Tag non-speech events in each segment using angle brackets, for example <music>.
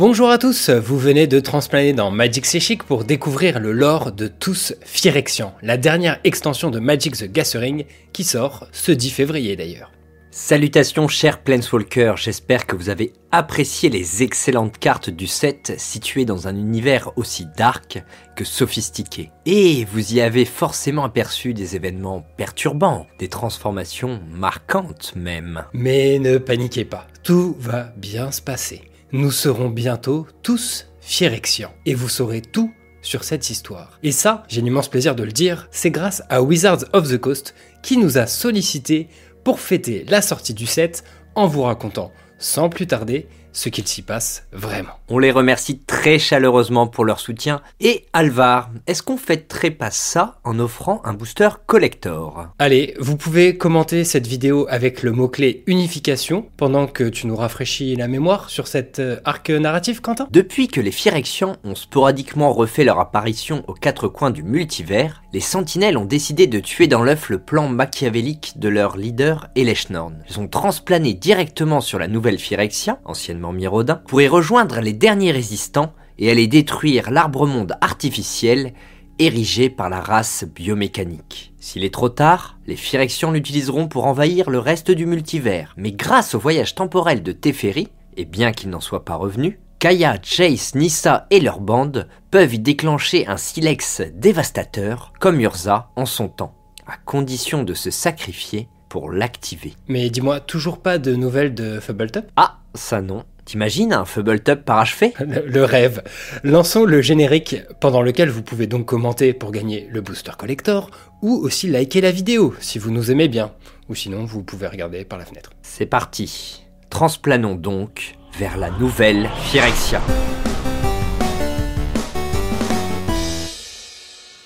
Bonjour à tous, vous venez de transplaner dans Magic C'est pour découvrir le lore de tous Phyrexian, la dernière extension de Magic the Gathering qui sort ce 10 février d'ailleurs. Salutations chers Planeswalkers, j'espère que vous avez apprécié les excellentes cartes du set situées dans un univers aussi dark que sophistiqué. Et vous y avez forcément aperçu des événements perturbants, des transformations marquantes même. Mais ne paniquez pas, tout va bien se passer. Nous serons bientôt tous Phyrexians et vous saurez tout sur cette histoire. Et ça, j'ai l'immense plaisir de le dire, c'est grâce à Wizards of the Coast qui nous a sollicité pour fêter la sortie du set en vous racontant sans plus tarder ce qu'il s'y passe vraiment. On les remercie très chaleureusement pour leur soutien. Et Alvar, est-ce qu'on fêterait pas ça en offrant un booster collector? Allez, vous pouvez commenter cette vidéo avec le mot-clé unification pendant que tu nous rafraîchis la mémoire sur cet euh, arc narratif, Quentin? Depuis que les Phyrexians ont sporadiquement refait leur apparition aux quatre coins du multivers, les Sentinelles ont décidé de tuer dans l'œuf le plan machiavélique de leur leader Eleshnorn. Ils ont transplané directement sur la nouvelle Phyrexia, ancienne Mirodin, pour y rejoindre les derniers résistants et aller détruire l'arbre-monde artificiel érigé par la race biomécanique. S'il est trop tard, les Phyrexians l'utiliseront pour envahir le reste du multivers, mais grâce au voyage temporel de Teferi, et bien qu'il n'en soit pas revenu, Kaya, Chase, Nissa et leur bande peuvent y déclencher un silex dévastateur, comme Urza en son temps, à condition de se sacrifier pour l'activer. Mais dis-moi, toujours pas de nouvelles de Fubbletop Ah, ça non. T'imagines un Fubbletop parachevé? <laughs> Le, le rêve. Lançons le générique pendant lequel vous pouvez donc commenter pour gagner le booster collector ou aussi liker la vidéo si vous nous aimez bien. Ou sinon, vous pouvez regarder par la fenêtre. C'est parti. Transplanons donc vers la nouvelle Phyrexia.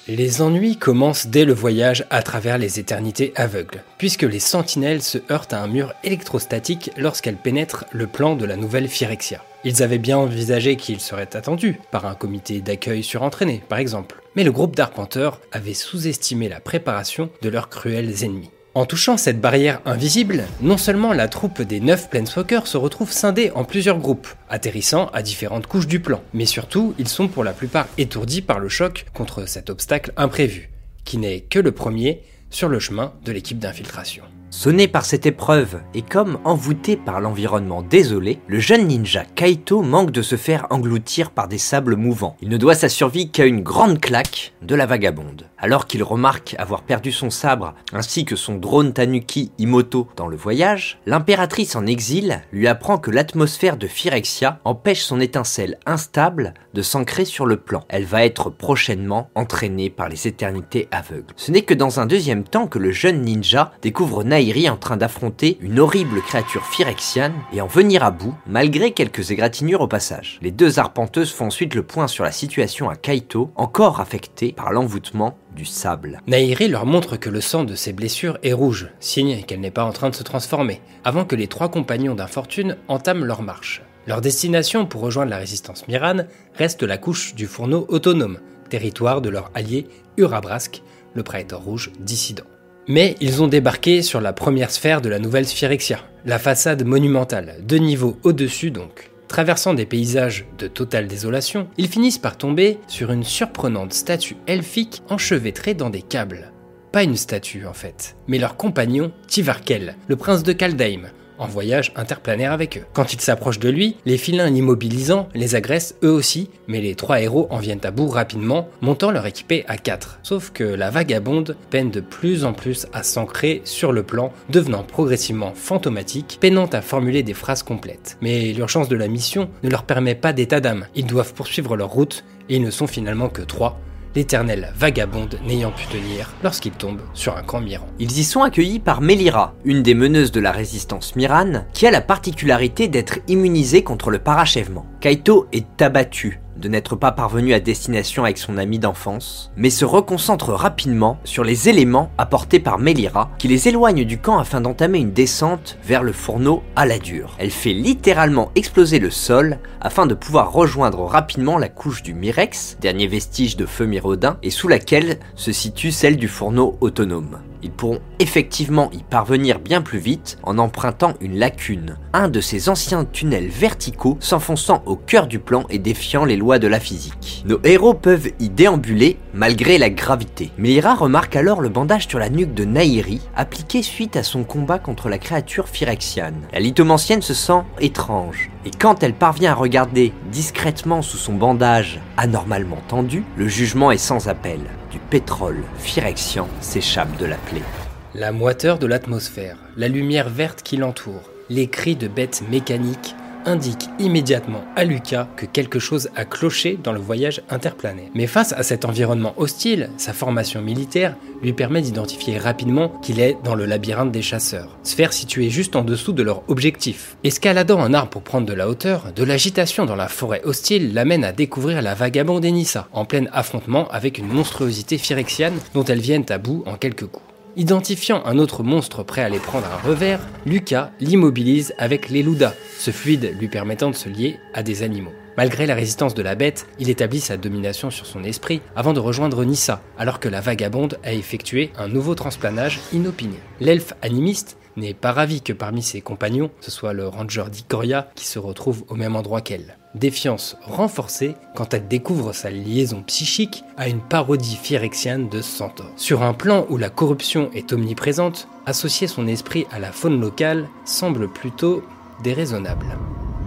Les ennuis commencent dès le voyage à travers les éternités aveugles, puisque les sentinelles se heurtent à un mur électrostatique lorsqu'elles pénètrent le plan de la nouvelle Phyrexia. Ils avaient bien envisagé qu'ils seraient attendus par un comité d'accueil surentraîné, par exemple. Mais le groupe d'arpenteurs avait sous-estimé la préparation de leurs cruels ennemis. En touchant cette barrière invisible, non seulement la troupe des 9 Planeswalkers se retrouve scindée en plusieurs groupes, atterrissant à différentes couches du plan, mais surtout ils sont pour la plupart étourdis par le choc contre cet obstacle imprévu, qui n'est que le premier sur le chemin de l'équipe d'infiltration. Sonné par cette épreuve et comme envoûté par l'environnement désolé, le jeune ninja Kaito manque de se faire engloutir par des sables mouvants. Il ne doit sa survie qu'à une grande claque de la vagabonde. Alors qu'il remarque avoir perdu son sabre ainsi que son drone Tanuki Imoto dans le voyage, l'impératrice en exil lui apprend que l'atmosphère de Phyrexia empêche son étincelle instable de s'ancrer sur le plan. Elle va être prochainement entraînée par les éternités aveugles. Ce n'est que dans un deuxième temps que le jeune ninja découvre Nairi en train d'affronter une horrible créature phyrexiane et en venir à bout, malgré quelques égratignures au passage. Les deux arpenteuses font ensuite le point sur la situation à Kaito, encore affecté par l'envoûtement du sable. Nairi leur montre que le sang de ses blessures est rouge, signe qu'elle n'est pas en train de se transformer, avant que les trois compagnons d'infortune entament leur marche. Leur destination pour rejoindre la résistance Miran reste la couche du fourneau autonome, territoire de leur allié Urabrask, le Praetor rouge dissident. Mais ils ont débarqué sur la première sphère de la nouvelle Sphyxia, la façade monumentale, deux niveaux au-dessus donc. Traversant des paysages de totale désolation, ils finissent par tomber sur une surprenante statue elfique enchevêtrée dans des câbles. Pas une statue en fait, mais leur compagnon Tivarkel, le prince de Kaldheim, voyage interplanaire avec eux. Quand ils s'approchent de lui, les filins l'immobilisant les agressent eux aussi, mais les trois héros en viennent à bout rapidement, montant leur équipée à 4. Sauf que la vagabonde peine de plus en plus à s'ancrer sur le plan, devenant progressivement fantomatique, peinant à formuler des phrases complètes. Mais l'urgence de la mission ne leur permet pas d'état d'âme, ils doivent poursuivre leur route, et ils ne sont finalement que trois, l'éternelle vagabonde n'ayant pu tenir lorsqu'ils tombent sur un camp Miran. Ils y sont accueillis par Melira, une des meneuses de la résistance Miran, qui a la particularité d'être immunisée contre le parachèvement. Kaito est abattu de n'être pas parvenu à destination avec son ami d'enfance, mais se reconcentre rapidement sur les éléments apportés par Melira, qui les éloignent du camp afin d'entamer une descente vers le fourneau à la dure. Elle fait littéralement exploser le sol afin de pouvoir rejoindre rapidement la couche du Mirex, dernier vestige de feu Mirodin, et sous laquelle se situe celle du fourneau autonome. Ils pourront effectivement y parvenir bien plus vite en empruntant une lacune, un de ces anciens tunnels verticaux s'enfonçant au cœur du plan et défiant les lois de la physique. Nos héros peuvent y déambuler malgré la gravité. Melira remarque alors le bandage sur la nuque de Nairi, appliqué suite à son combat contre la créature phyrexiane. La lithomancienne se sent étrange, et quand elle parvient à regarder discrètement sous son bandage anormalement tendu, le jugement est sans appel. Du pétrole phyrexian s'échappe de la plaie. La moiteur de l'atmosphère, la lumière verte qui l'entoure, les cris de bêtes mécaniques indiquent immédiatement à Lucas que quelque chose a cloché dans le voyage interplanaire. Mais face à cet environnement hostile, sa formation militaire lui permet d'identifier rapidement qu'il est dans le labyrinthe des chasseurs, sphère située juste en dessous de leur objectif. Escaladant un arbre pour prendre de la hauteur, de l'agitation dans la forêt hostile l'amène à découvrir la vagabonde Enissa, en plein affrontement avec une monstruosité phyrexiane dont elles viennent à bout en quelques coups. Identifiant un autre monstre prêt à les prendre à revers, Lucas l'immobilise avec l'Eluda, ce fluide lui permettant de se lier à des animaux. Malgré la résistance de la bête, il établit sa domination sur son esprit avant de rejoindre Nissa, alors que la vagabonde a effectué un nouveau transplanage inopiné. L'elfe animiste n'est pas ravi que parmi ses compagnons, ce soit le ranger d'Ikoria qui se retrouve au même endroit qu'elle. Défiance renforcée quand elle découvre sa liaison psychique à une parodie phyrexiane de Centaure. Sur un plan où la corruption est omniprésente, associer son esprit à la faune locale semble plutôt déraisonnable.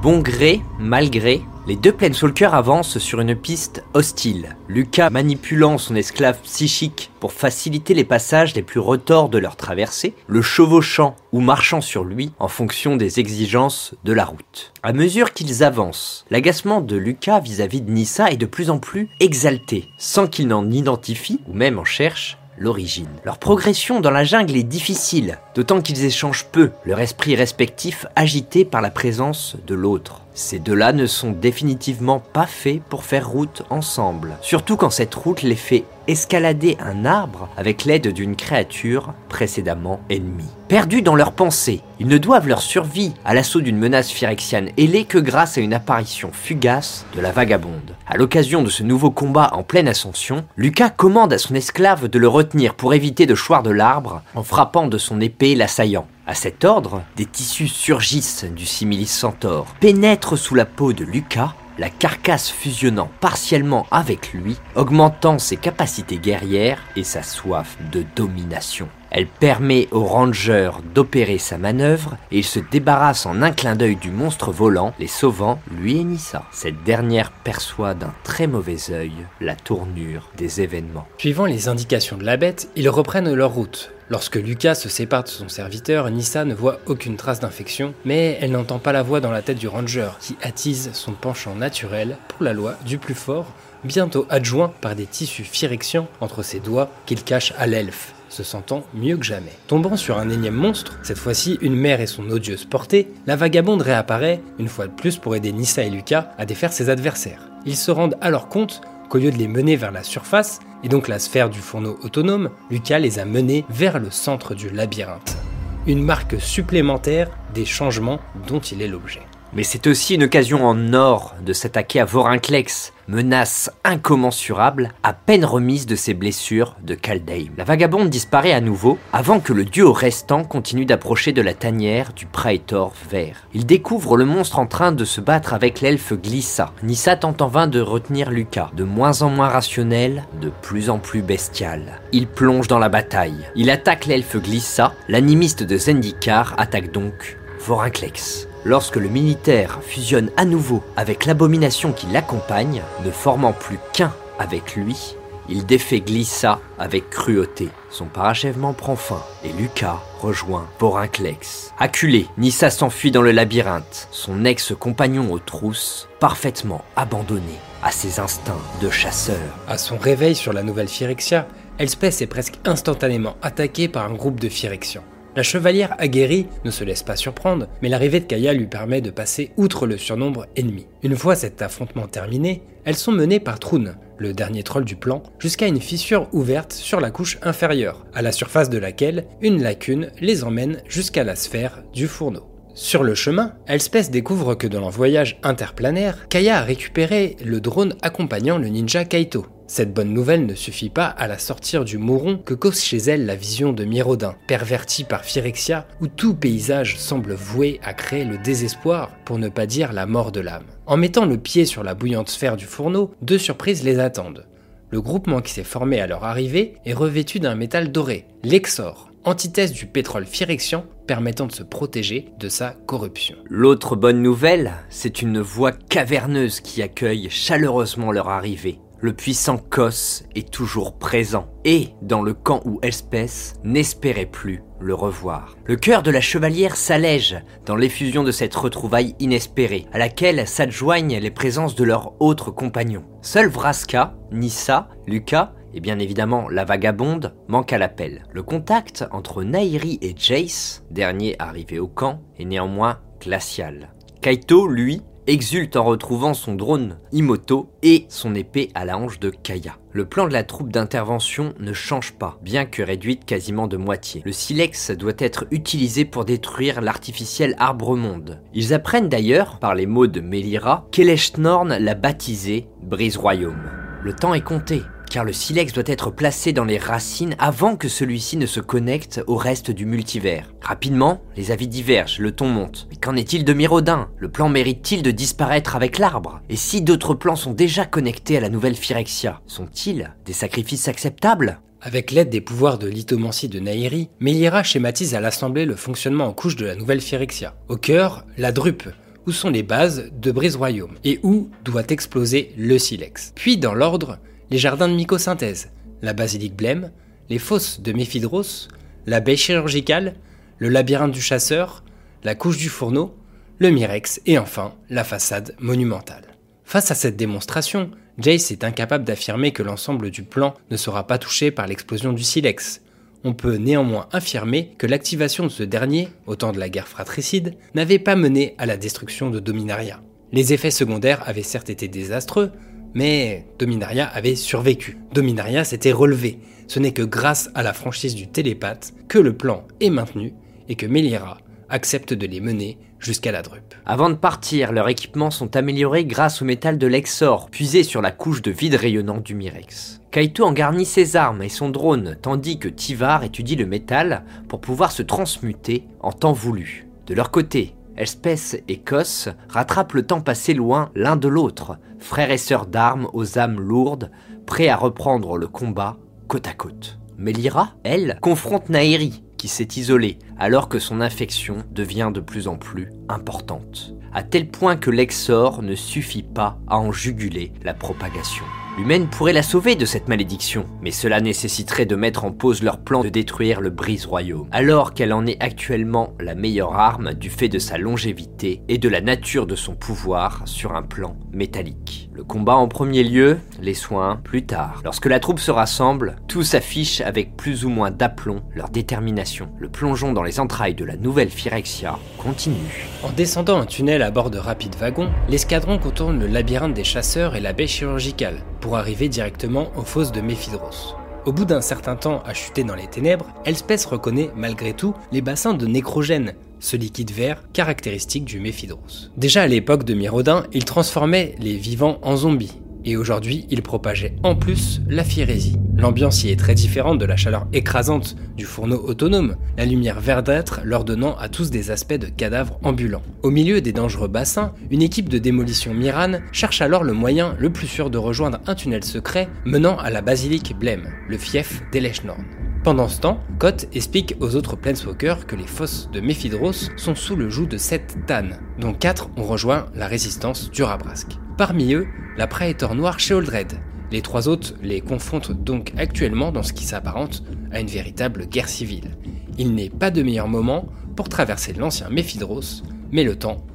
Bon gré, mal gré, les deux Planeswalkers avancent sur une piste hostile, Lucas manipulant son esclave psychique pour faciliter les passages les plus retors de leur traversée, le chevauchant ou marchant sur lui en fonction des exigences de la route. À mesure qu'ils avancent, l'agacement de Lucas vis-à-vis de Nissa est de plus en plus exalté, sans qu'il n'en identifie ou même en cherche l'origine. Leur progression dans la jungle est difficile, d'autant qu'ils échangent peu, leur esprit respectif agité par la présence de l'autre. Ces deux-là ne sont définitivement pas faits pour faire route ensemble, surtout quand cette route les fait escalader un arbre avec l'aide d'une créature précédemment ennemie. Perdus dans leurs pensées, ils ne doivent leur survie à l'assaut d'une menace phyrexiane ailée que grâce à une apparition fugace de la vagabonde. À l'occasion de ce nouveau combat en pleine ascension, Lucas commande à son esclave de le retenir pour éviter de choir de l'arbre en frappant de son épée l'assaillant. À cet ordre, des tissus surgissent du similis centaure, pénètrent sous la peau de Lucas la carcasse fusionnant partiellement avec lui, augmentant ses capacités guerrières et sa soif de domination. Elle permet au ranger d'opérer sa manœuvre et il se débarrasse en un clin d'œil du monstre volant, les sauvant lui et Nissa. Cette dernière perçoit d'un très mauvais œil la tournure des événements. Suivant les indications de la bête, ils reprennent leur route. Lorsque Lucas se sépare de son serviteur, Nissa ne voit aucune trace d'infection, mais elle n'entend pas la voix dans la tête du ranger, qui attise son penchant naturel pour la loi du plus fort, bientôt adjoint par des tissus phyrexians entre ses doigts qu'il cache à l'elfe se sentant mieux que jamais. Tombant sur un énième monstre, cette fois-ci une mère et son odieuse portée, la vagabonde réapparaît, une fois de plus pour aider Nissa et Lucas à défaire ses adversaires. Ils se rendent alors compte qu'au lieu de les mener vers la surface, et donc la sphère du fourneau autonome, Lucas les a menés vers le centre du labyrinthe. Une marque supplémentaire des changements dont il est l'objet. Mais c'est aussi une occasion en or de s'attaquer à Vorinclex, menace incommensurable, à peine remise de ses blessures de Kaldheim. La vagabonde disparaît à nouveau avant que le duo restant continue d'approcher de la tanière du Praetor vert. Il découvre le monstre en train de se battre avec l'elfe Glissa. Nissa tente en vain de retenir Lucas, de moins en moins rationnel, de plus en plus bestial. Il plonge dans la bataille. Il attaque l'elfe Glissa, l'animiste de Zendikar attaque donc Vorinclex lorsque le militaire fusionne à nouveau avec l'abomination qui l'accompagne, ne formant plus qu'un avec lui, il défait Glissa avec cruauté. Son parachèvement prend fin et Lucas rejoint Porinclex. Acculé, Nissa s'enfuit dans le labyrinthe, son ex-compagnon aux trousses, parfaitement abandonné à ses instincts de chasseur. À son réveil sur la nouvelle Phyrexia, Elspeth est presque instantanément attaquée par un groupe de Phyrexians. La chevalière aguerrie ne se laisse pas surprendre, mais l'arrivée de Kaya lui permet de passer outre le surnombre ennemi. Une fois cet affrontement terminé, elles sont menées par Troun, le dernier troll du plan, jusqu'à une fissure ouverte sur la couche inférieure, à la surface de laquelle une lacune les emmène jusqu'à la sphère du fourneau. Sur le chemin, Elspeth découvre que dans leur voyage interplanaire, Kaya a récupéré le drone accompagnant le ninja Kaito. Cette bonne nouvelle ne suffit pas à la sortir du mouron que cause chez elle la vision de Mirodin, perverti par Phyrexia, où tout paysage semble voué à créer le désespoir, pour ne pas dire la mort de l'âme. En mettant le pied sur la bouillante sphère du fourneau, deux surprises les attendent. Le groupement qui s'est formé à leur arrivée est revêtu d'un métal doré, l'exor, antithèse du pétrole phyrexian permettant de se protéger de sa corruption. L'autre bonne nouvelle, c'est une voie caverneuse qui accueille chaleureusement leur arrivée. Le puissant Kos est toujours présent, et dans le camp où Elspeth n'espérait plus le revoir. Le cœur de la chevalière s'allège dans l'effusion de cette retrouvaille inespérée, à laquelle s'adjoignent les présences de leurs autres compagnons. Seul Vraska, Nissa, Lucas et bien évidemment la vagabonde manquent à l'appel. Le contact entre Nairi et Jace, dernier arrivé au camp, est néanmoins glacial. Kaito, lui, exulte en retrouvant son drone Imoto et son épée à la hanche de Kaya. Le plan de la troupe d'intervention ne change pas, bien que réduite quasiment de moitié. Le silex doit être utilisé pour détruire l'artificiel arbre-monde. Ils apprennent d'ailleurs, par les mots de Melira, qu'Eleshnorn l'a baptisé Brise-Royaume. Le temps est compté car le silex doit être placé dans les racines avant que celui-ci ne se connecte au reste du multivers. Rapidement, les avis divergent, le ton monte. Mais qu'en est-il de Mirodin Le plan mérite-t-il de disparaître avec l'arbre? Et si d'autres plans sont déjà connectés à la nouvelle Phyrexia, sont-ils des sacrifices acceptables? Avec l'aide des pouvoirs de lithomancie de Nairi, Melira schématise à l'assemblée le fonctionnement en couche de la nouvelle Phyrexia. Au cœur, la drupe, où sont les bases de Brise Royaume, et où doit exploser le silex. Puis, dans l'ordre, les jardins de mycosynthèse, la basilique blême, les fosses de Méphidros, la baie chirurgicale, le labyrinthe du chasseur, la couche du fourneau, le mirex et enfin la façade monumentale. Face à cette démonstration, Jace est incapable d'affirmer que l'ensemble du plan ne sera pas touché par l'explosion du silex. On peut néanmoins affirmer que l'activation de ce dernier, au temps de la guerre fratricide, n'avait pas mené à la destruction de Dominaria. Les effets secondaires avaient certes été désastreux, mais Dominaria avait survécu. Dominaria s'était relevé. Ce n'est que grâce à la franchise du télépathe que le plan est maintenu et que Melira accepte de les mener jusqu'à la drupe. Avant de partir, leurs équipements sont améliorés grâce au métal de l'Exor, puisé sur la couche de vide rayonnant du Mirex. Kaito en garnit ses armes et son drone, tandis que Tivar étudie le métal pour pouvoir se transmuter en temps voulu. De leur côté, Elspeth et Kos rattrapent le temps passé loin l'un de l'autre, frères et sœurs d'armes aux âmes lourdes, prêts à reprendre le combat côte à côte. Mais Lyra, elle, confronte Nairi, qui s'est isolée alors que son infection devient de plus en plus importante, à tel point que l'exor ne suffit pas à en juguler la propagation. L'humaine pourrait la sauver de cette malédiction, mais cela nécessiterait de mettre en pause leur plan de détruire le brise-royaume, alors qu'elle en est actuellement la meilleure arme du fait de sa longévité et de la nature de son pouvoir sur un plan métallique. Le combat en premier lieu, les soins plus tard. Lorsque la troupe se rassemble, tout s'affiche avec plus ou moins d'aplomb leur détermination. Le plongeon dans les entrailles de la nouvelle Phyrexia continue. En descendant un tunnel à bord de rapides wagons, l'escadron contourne le labyrinthe des chasseurs et la baie chirurgicale, pour arriver directement aux fosses de Méphidros. Au bout d'un certain temps à chuter dans les ténèbres, Elspeth reconnaît malgré tout les bassins de nécrogène, ce liquide vert caractéristique du Méphidros. Déjà à l'époque de Mirodin, il transformait les vivants en zombies, et aujourd'hui il propageait en plus la fiérésie. L'ambiance y est très différente de la chaleur écrasante du fourneau autonome, la lumière verdâtre leur donnant à tous des aspects de cadavres ambulants. Au milieu des dangereux bassins, une équipe de démolition Miran cherche alors le moyen le plus sûr de rejoindre un tunnel secret menant à la basilique Blême, le fief d'Elechnorn. Pendant ce temps, Kot explique aux autres Planeswalkers que les fosses de Méphidros sont sous le joug de sept Tannes, dont quatre ont rejoint la résistance du Rabrask. Parmi eux, la Praetor noire chez Oldred. Les trois autres les confrontent donc actuellement dans ce qui s'apparente à une véritable guerre civile. Il n'est pas de meilleur moment pour traverser l'ancien Méphidros, mais le temps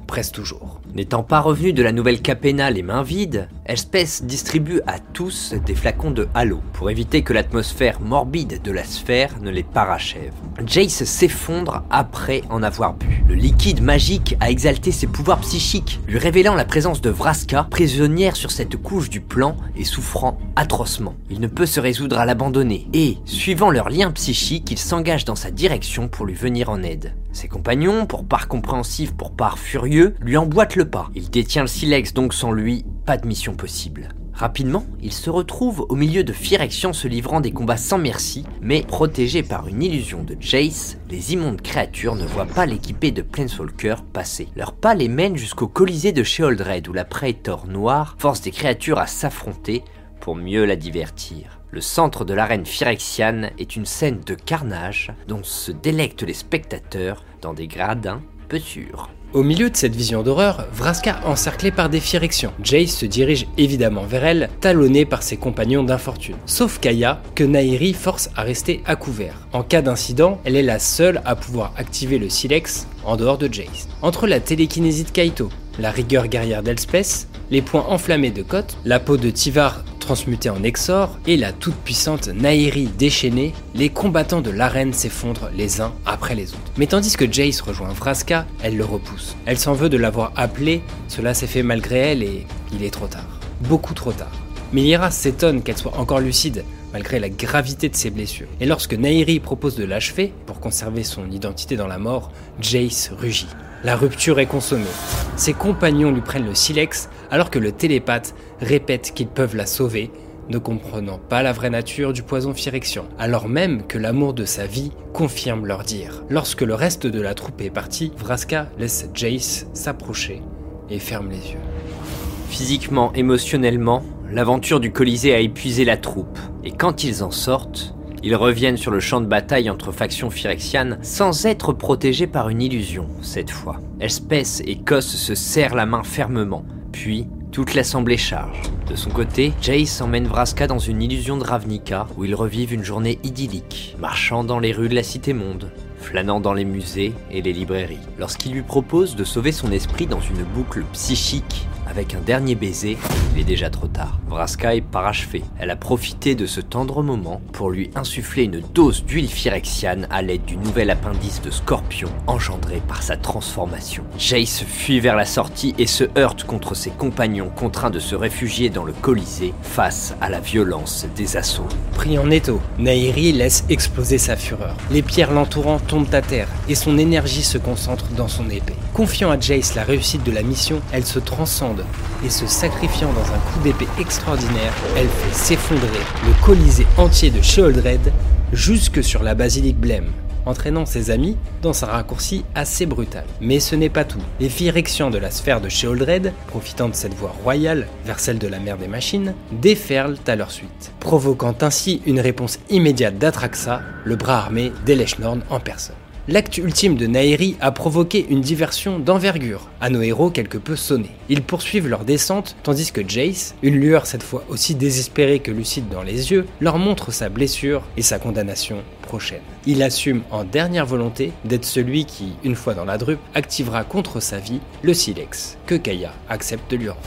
N'étant pas revenu de la nouvelle Capena les mains vides, Elspeth distribue à tous des flacons de halo pour éviter que l'atmosphère morbide de la sphère ne les parachève. Jace s'effondre après en avoir bu. Le liquide magique a exalté ses pouvoirs psychiques, lui révélant la présence de Vraska, prisonnière sur cette couche du plan et souffrant atrocement. Il ne peut se résoudre à l'abandonner et, suivant leur lien psychique, il s'engage dans sa direction pour lui venir en aide. Ses compagnons, pour part compréhensif, pour part furieux, lui emboîtent le pas. Il détient le silex donc sans lui, pas de mission possible. Rapidement, il se retrouve au milieu de Phyrexian se livrant des combats sans merci, mais protégé par une illusion de Jace, les immondes créatures ne voient pas l'équipée de Planeswalker passer. Leur pas les mène jusqu'au Colisée de Sheoldred où la Praetor noire force des créatures à s'affronter pour mieux la divertir. Le centre de l'arène phyrexiane est une scène de carnage dont se délectent les spectateurs dans des gradins peu sûrs. Au milieu de cette vision d'horreur, Vraska encerclée par des Phyrexians. Jace se dirige évidemment vers elle, talonné par ses compagnons d'infortune. Sauf Kaya, que Nairi force à rester à couvert. En cas d'incident, elle est la seule à pouvoir activer le Silex en dehors de Jace. Entre la télékinésie de Kaito, la rigueur guerrière d'Elspeth, les points enflammés de Koth, la peau de Tivar transmutée en Exor et la toute-puissante Nairi déchaînée, les combattants de l'arène s'effondrent les uns après les autres. Mais tandis que Jace rejoint Vraska, elle le repousse. Elle s'en veut de l'avoir appelé, cela s'est fait malgré elle et il est trop tard. Beaucoup trop tard. Melira s'étonne qu'elle soit encore lucide, malgré la gravité de ses blessures. Et lorsque Nairi propose de l'achever, pour conserver son identité dans la mort, Jace rugit. La rupture est consommée. Ses compagnons lui prennent le silex alors que le télépathe répète qu'ils peuvent la sauver, ne comprenant pas la vraie nature du poison phyrexian, alors même que l'amour de sa vie confirme leur dire. Lorsque le reste de la troupe est parti, Vraska laisse Jace s'approcher et ferme les yeux. Physiquement, émotionnellement, l'aventure du Colisée a épuisé la troupe, et quand ils en sortent, ils reviennent sur le champ de bataille entre factions phyrexianes sans être protégés par une illusion, cette fois. Elspeth et Kos se serrent la main fermement, puis toute l'assemblée charge. De son côté, Jace emmène Vraska dans une illusion de Ravnica où ils revivent une journée idyllique, marchant dans les rues de la cité monde, flânant dans les musées et les librairies. Lorsqu'il lui propose de sauver son esprit dans une boucle psychique avec un dernier baiser, il est déjà trop tard. Vraska est parachevée. Elle a profité de ce tendre moment pour lui insuffler une dose d'huile phyrexiane à l'aide du nouvel appendice de scorpion engendré par sa transformation. Jace fuit vers la sortie et se heurte contre ses compagnons contraints de se réfugier dans le Colisée face à la violence des assauts. Pris en étau, Nairi laisse exploser sa fureur. Les pierres l'entourant tombent à terre et son énergie se concentre dans son épée. Confiant à Jace la réussite de la mission, elle se transcende et se sacrifiant dans un coup d'épée extraordinaire, elle fait s'effondrer le colisée entier de Sheoldred jusque sur la basilique Blême, entraînant ses amis dans un raccourci assez brutal. Mais ce n'est pas tout. Les Phyrexians de la sphère de Sheoldred, profitant de cette voie royale vers celle de la mer des machines, déferlent à leur suite, provoquant ainsi une réponse immédiate d'Atraxa, le bras armé d'Eleshnorn en personne. L'acte ultime de Nairi a provoqué une diversion d'envergure, à nos héros quelque peu sonnés. Ils poursuivent leur descente, tandis que Jace, une lueur cette fois aussi désespérée que lucide dans les yeux, leur montre sa blessure et sa condamnation Il assume en dernière volonté d'être celui qui, une fois dans la drupe, activera contre sa vie le silex, que Kaya accepte de lui rendre.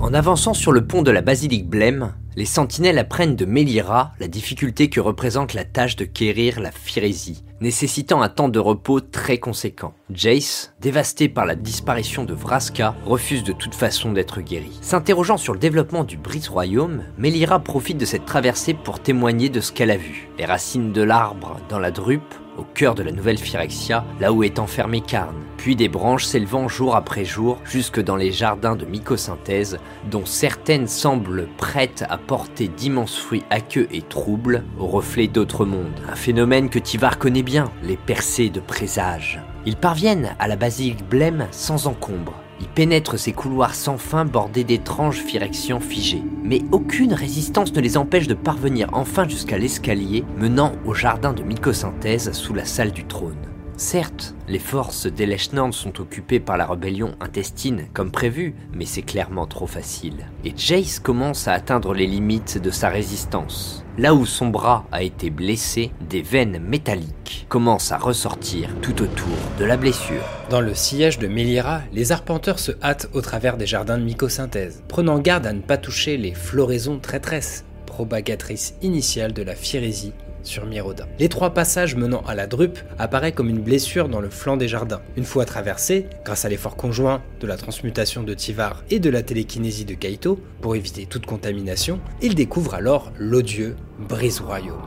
En avançant sur le pont de la basilique Blême, les sentinelles apprennent de Melira la difficulté que représente la tâche de quérir la phyrésie, nécessitant un temps de repos très conséquent. Jace, dévasté par la disparition de Vraska, refuse de toute façon d'être guéri. S'interrogeant sur le développement du Brise Royaume, Melira profite de cette traversée pour témoigner de ce qu'elle a vu. Les racines de l'arbre dans la drupe, au cœur de la nouvelle Phyrexia, là où est enfermé Karn, puis des branches s'élevant jour après jour jusque dans les jardins de mycosynthèse, dont certaines semblent prêtes à porter d'immenses fruits aqueux et troubles au reflet d'autres mondes. Un phénomène que Tivar connaît bien, les percées de présage. Ils parviennent à la basilique blême sans encombre, ils pénètrent ces couloirs sans fin bordés d'étranges phyrexians figés. Mais aucune résistance ne les empêche de parvenir enfin jusqu'à l'escalier menant au jardin de mycosynthèse sous la salle du trône. Certes, les forces d'Eleshnorn sont occupées par la rébellion intestine comme prévu, mais c'est clairement trop facile. Et Jace commence à atteindre les limites de sa résistance. Là où son bras a été blessé, des veines métalliques commencent à ressortir tout autour de la blessure. Dans le sillage de Melira, les arpenteurs se hâtent au travers des jardins de mycosynthèse, prenant garde à ne pas toucher les floraisons traîtresses, propagatrices initiales de la phyrésie sur Mirodin. Les trois passages menant à la drupe apparaissent comme une blessure dans le flanc des jardins. Une fois traversés, grâce à l'effort conjoint de la transmutation de Tivar et de la télékinésie de Kaito pour éviter toute contamination, ils découvrent alors l'odieux Brise Royaume.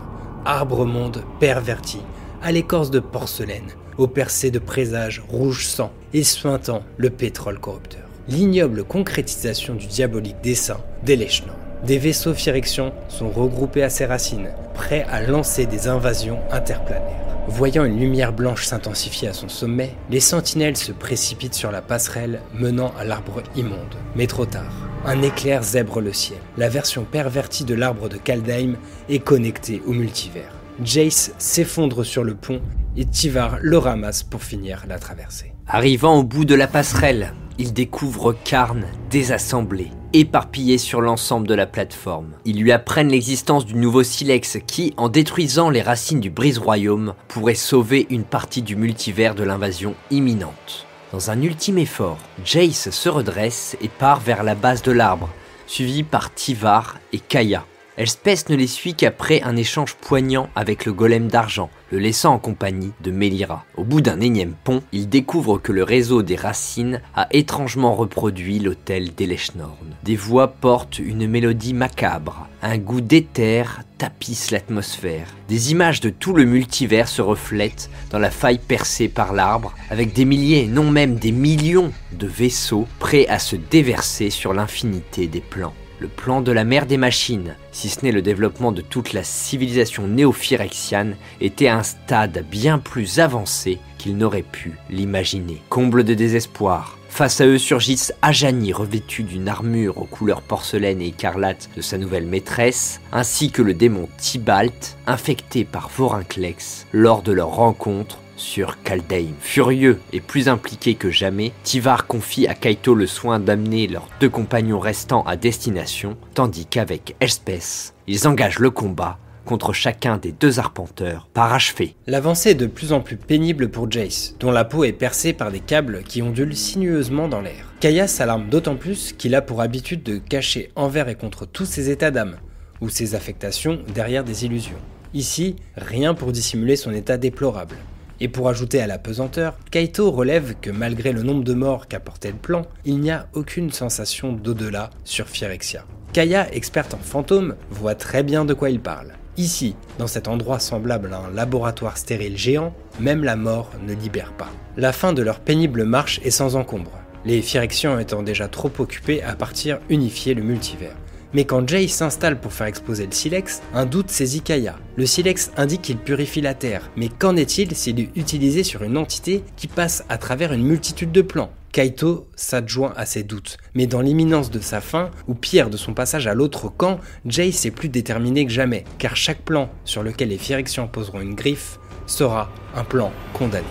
Arbre monde perverti, à l'écorce de porcelaine, aux percées de présages rouge sang et suintant le pétrole corrupteur. L'ignoble concrétisation du diabolique dessein d'Eleshnorn. Des vaisseaux Phyrexians sont regroupés à ses racines, prêts à lancer des invasions interplanaires. Voyant une lumière blanche s'intensifier à son sommet, les sentinelles se précipitent sur la passerelle menant à l'arbre immonde. Mais trop tard. Un éclair zèbre le ciel. La version pervertie de l'arbre de Kaldheim est connectée au multivers. Jace s'effondre sur le pont et Tivar le ramasse pour finir la traversée. Arrivant au bout de la passerelle, il découvre Karn désassemblé, éparpillé sur l'ensemble de la plateforme. Ils lui apprennent l'existence du nouveau Silex qui, en détruisant les racines du brise-royaume, pourrait sauver une partie du multivers de l'invasion imminente. Dans un ultime effort, Jace se redresse et part vers la base de l'arbre, suivi par Tivar et Kaya. Elspeth ne les suit qu'après un échange poignant avec le golem d'argent, le laissant en compagnie de Melira. Au bout d'un énième pont, il découvre que le réseau des racines a étrangement reproduit l'hôtel d'Elechnorn. Des voix portent une mélodie macabre, un goût d'éther tapisse l'atmosphère. Des images de tout le multivers se reflètent dans la faille percée par l'arbre, avec des milliers, non même des millions de vaisseaux prêts à se déverser sur l'infinité des plans le plan de la mer des machines, si ce n'est le développement de toute la civilisation néo-phyrexiane, était à un stade bien plus avancé qu'il n'aurait pu l'imaginer. Comble de désespoir, Face à eux surgissent Ajani revêtu d'une armure aux couleurs porcelaine et écarlate de sa nouvelle maîtresse, ainsi que le démon Tibalt, infecté par Vorinclex lors de leur rencontre sur Kaldheim. Furieux et plus impliqué que jamais, Tivar confie à Kaito le soin d'amener leurs deux compagnons restants à destination, tandis qu'avec Elspeth, ils engagent le combat contre chacun des deux arpenteurs, parachevé. L'avancée est de plus en plus pénible pour Jace, dont la peau est percée par des câbles qui ondulent sinueusement dans l'air. Kaya s'alarme d'autant plus qu'il a pour habitude de cacher envers et contre tous ses états d'âme, ou ses affectations derrière des illusions. Ici, rien pour dissimuler son état déplorable. Et pour ajouter à la pesanteur, Kaito relève que malgré le nombre de morts qu'apportait le plan, il n'y a aucune sensation d'au-delà sur Phyrexia. Kaya, experte en fantômes, voit très bien de quoi il parle. Ici, dans cet endroit semblable à un laboratoire stérile géant, même la mort ne libère pas. La fin de leur pénible marche est sans encombre, les Phyrexians étant déjà trop occupés à partir unifier le multivers. Mais quand Jay s'installe pour faire exploser le silex, un doute saisit Kaya. Le silex indique qu'il purifie la Terre, mais qu'en est-il s'il est utilisé sur une entité qui passe à travers une multitude de plans? Kaito s'adjoint à ses doutes, mais dans l'imminence de sa fin, ou pire de son passage à l'autre camp, Jace est plus déterminé que jamais, car chaque plan sur lequel les Phyrexians poseront une griffe sera un plan condamné.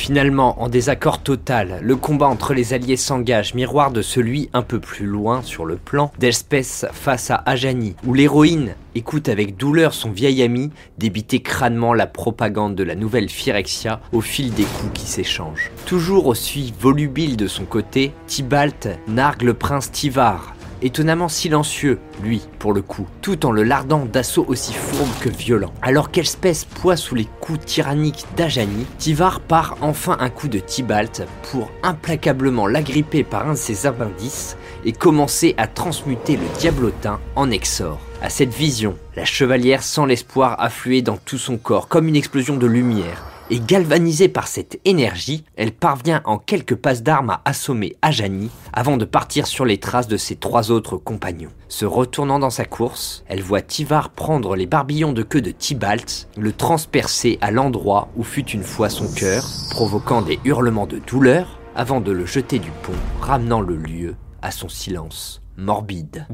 Finalement, en désaccord total, le combat entre les alliés s'engage, miroir de celui un peu plus loin sur le plan d'Elspeth face à Ajani, où l'héroïne écoute avec douleur son vieil ami débiter crânement la propagande de la nouvelle Phyrexia au fil des coups qui s'échangent. Toujours aussi volubile de son côté, Tibalt nargue le prince Tivar, étonnamment silencieux, lui, pour le coup, tout en le lardant d'assauts aussi fourbes que violents. Alors qu'Elspeth poids sous les coups tyranniques d'Ajani, Tivar part enfin un coup de Tibalt pour implacablement l'agripper par un de ses appendices et commencer à transmuter le diablotin en exor. À cette vision, la chevalière sent l'espoir affluer dans tout son corps comme une explosion de lumière et galvanisée par cette énergie, elle parvient en quelques passes d'armes à assommer Ajani avant de partir sur les traces de ses trois autres compagnons. Se retournant dans sa course, elle voit Tivar prendre les barbillons de queue de Tibalt, le transpercer à l'endroit où fut une fois son cœur, provoquant des hurlements de douleur avant de le jeter du pont, ramenant le lieu à son silence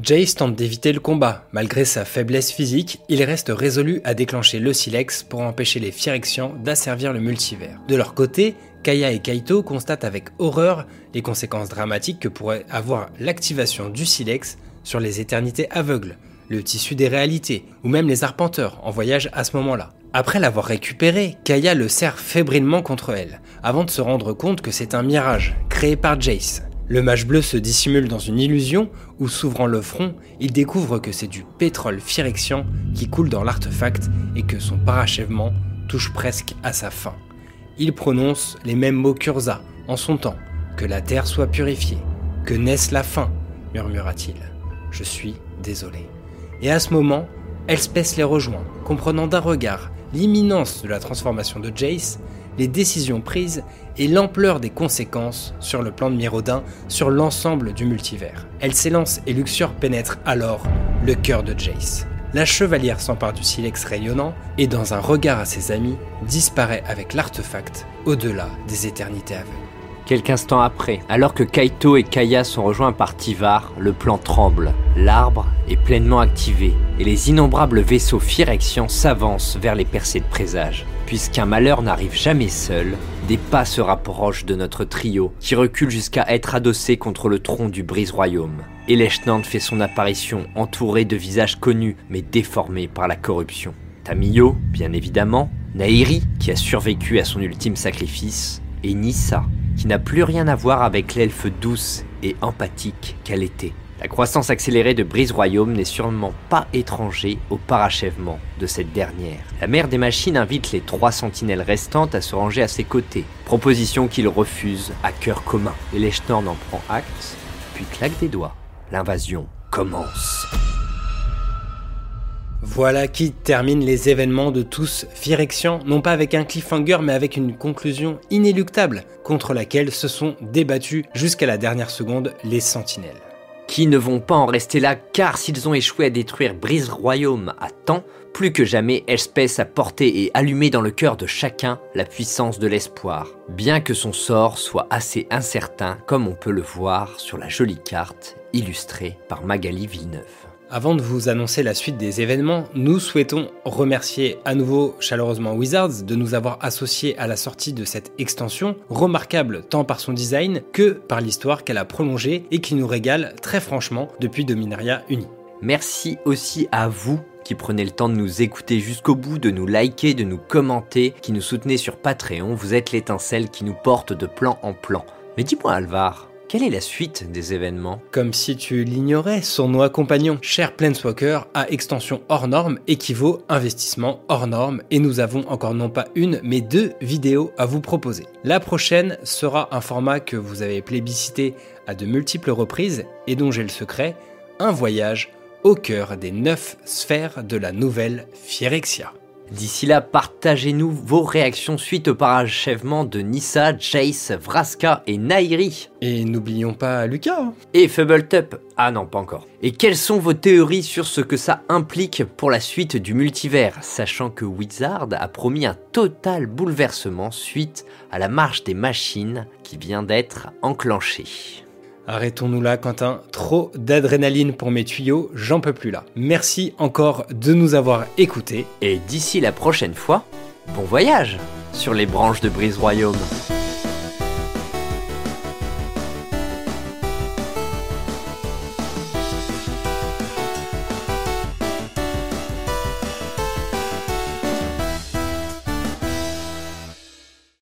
Jace tente d'éviter le combat. Malgré sa faiblesse physique, il reste résolu à déclencher le silex pour empêcher les Phyrexians d'asservir le multivers. De leur côté, Kaya et Kaito constatent avec horreur les conséquences dramatiques que pourrait avoir l'activation du silex sur les éternités aveugles, le tissu des réalités, ou même les arpenteurs en voyage à ce moment-là. Après l'avoir récupéré, Kaya le serre fébrilement contre elle, avant de se rendre compte que c'est un mirage, créé par Jace. Le mage bleu se dissimule dans une illusion où, s'ouvrant le front, il découvre que c'est du pétrole phyrexian qui coule dans l'artefact et que son parachèvement touche presque à sa fin. Il prononce les mêmes mots qu'Urza en son temps Que la terre soit purifiée, que naisse la fin, murmura-t-il. Je suis désolé. Et à ce moment, Elspeth les rejoint, comprenant d'un regard l'imminence de la transformation de Jace, les décisions prises et l'ampleur des conséquences sur le plan de Miraudin sur l'ensemble du multivers. Elle s'élance et Luxure pénètre alors le cœur de Jace. La chevalière s'empare du silex rayonnant et dans un regard à ses amis disparaît avec l'artefact au-delà des éternités aveugles. Quelques instants après, alors que Kaito et Kaya sont rejoints par Tivar, le plan tremble. L'arbre est pleinement activé et les innombrables vaisseaux Phyrexians s'avancent vers les percées de présage. Puisqu'un malheur n'arrive jamais seul, des pas se rapprochent de notre trio, qui recule jusqu'à être adossé contre le tronc du brise-royaume. Et fait son apparition, entouré de visages connus, mais déformés par la corruption. Tamiyo, bien évidemment, Nairi, qui a survécu à son ultime sacrifice, et Nissa, qui n'a plus rien à voir avec l'elfe douce et empathique qu'elle était. La croissance accélérée de Brise Royaume n'est sûrement pas étranger au parachèvement de cette dernière. La mère des machines invite les trois sentinelles restantes à se ranger à ses côtés, proposition qu'il refuse à cœur commun. Et Lechtorn en prend acte, puis claque des doigts. L'invasion commence. Voilà qui termine les événements de tous Phyrexian, non pas avec un cliffhanger mais avec une conclusion inéluctable contre laquelle se sont débattus jusqu'à la dernière seconde les sentinelles. Qui ne vont pas en rester là car s'ils ont échoué à détruire Brise Royaume à temps, plus que jamais Elspeth a porté et allumé dans le cœur de chacun la puissance de l'espoir, bien que son sort soit assez incertain comme on peut le voir sur la jolie carte illustrée par Magali Villeneuve. Avant de vous annoncer la suite des événements, nous souhaitons remercier à nouveau chaleureusement Wizards de nous avoir associés à la sortie de cette extension, remarquable tant par son design que par l'histoire qu'elle a prolongée et qui nous régale très franchement depuis Dominaria Uni. Merci aussi à vous qui prenez le temps de nous écouter jusqu'au bout, de nous liker, de nous commenter, qui nous soutenez sur Patreon. Vous êtes l'étincelle qui nous porte de plan en plan. Mais dis-moi Alvar, quelle est la suite des événements Comme si tu l'ignorais, son noix compagnon, cher Planeswalker, à extension hors norme équivaut investissement hors norme et nous avons encore non pas une mais deux vidéos à vous proposer. La prochaine sera un format que vous avez plébiscité à de multiples reprises et dont j'ai le secret, un voyage au cœur des neuf sphères de la nouvelle Phyrexia. D'ici là, partagez-nous vos réactions suite au parachèvement de Nissa, Jace, Vraska et Nairi. Et n'oublions pas Lucas. hein. Et Fubbletup. Ah non, pas encore. Et quelles sont vos théories sur ce que ça implique pour la suite du multivers, sachant que Wizard a promis un total bouleversement suite à la marche des machines qui vient d'être enclenchée. Arrêtons-nous là, Quentin. Trop d'adrénaline pour mes tuyaux, j'en peux plus là. Merci encore de nous avoir écoutés. Et d'ici la prochaine fois, bon voyage sur les branches de Brise Royaume.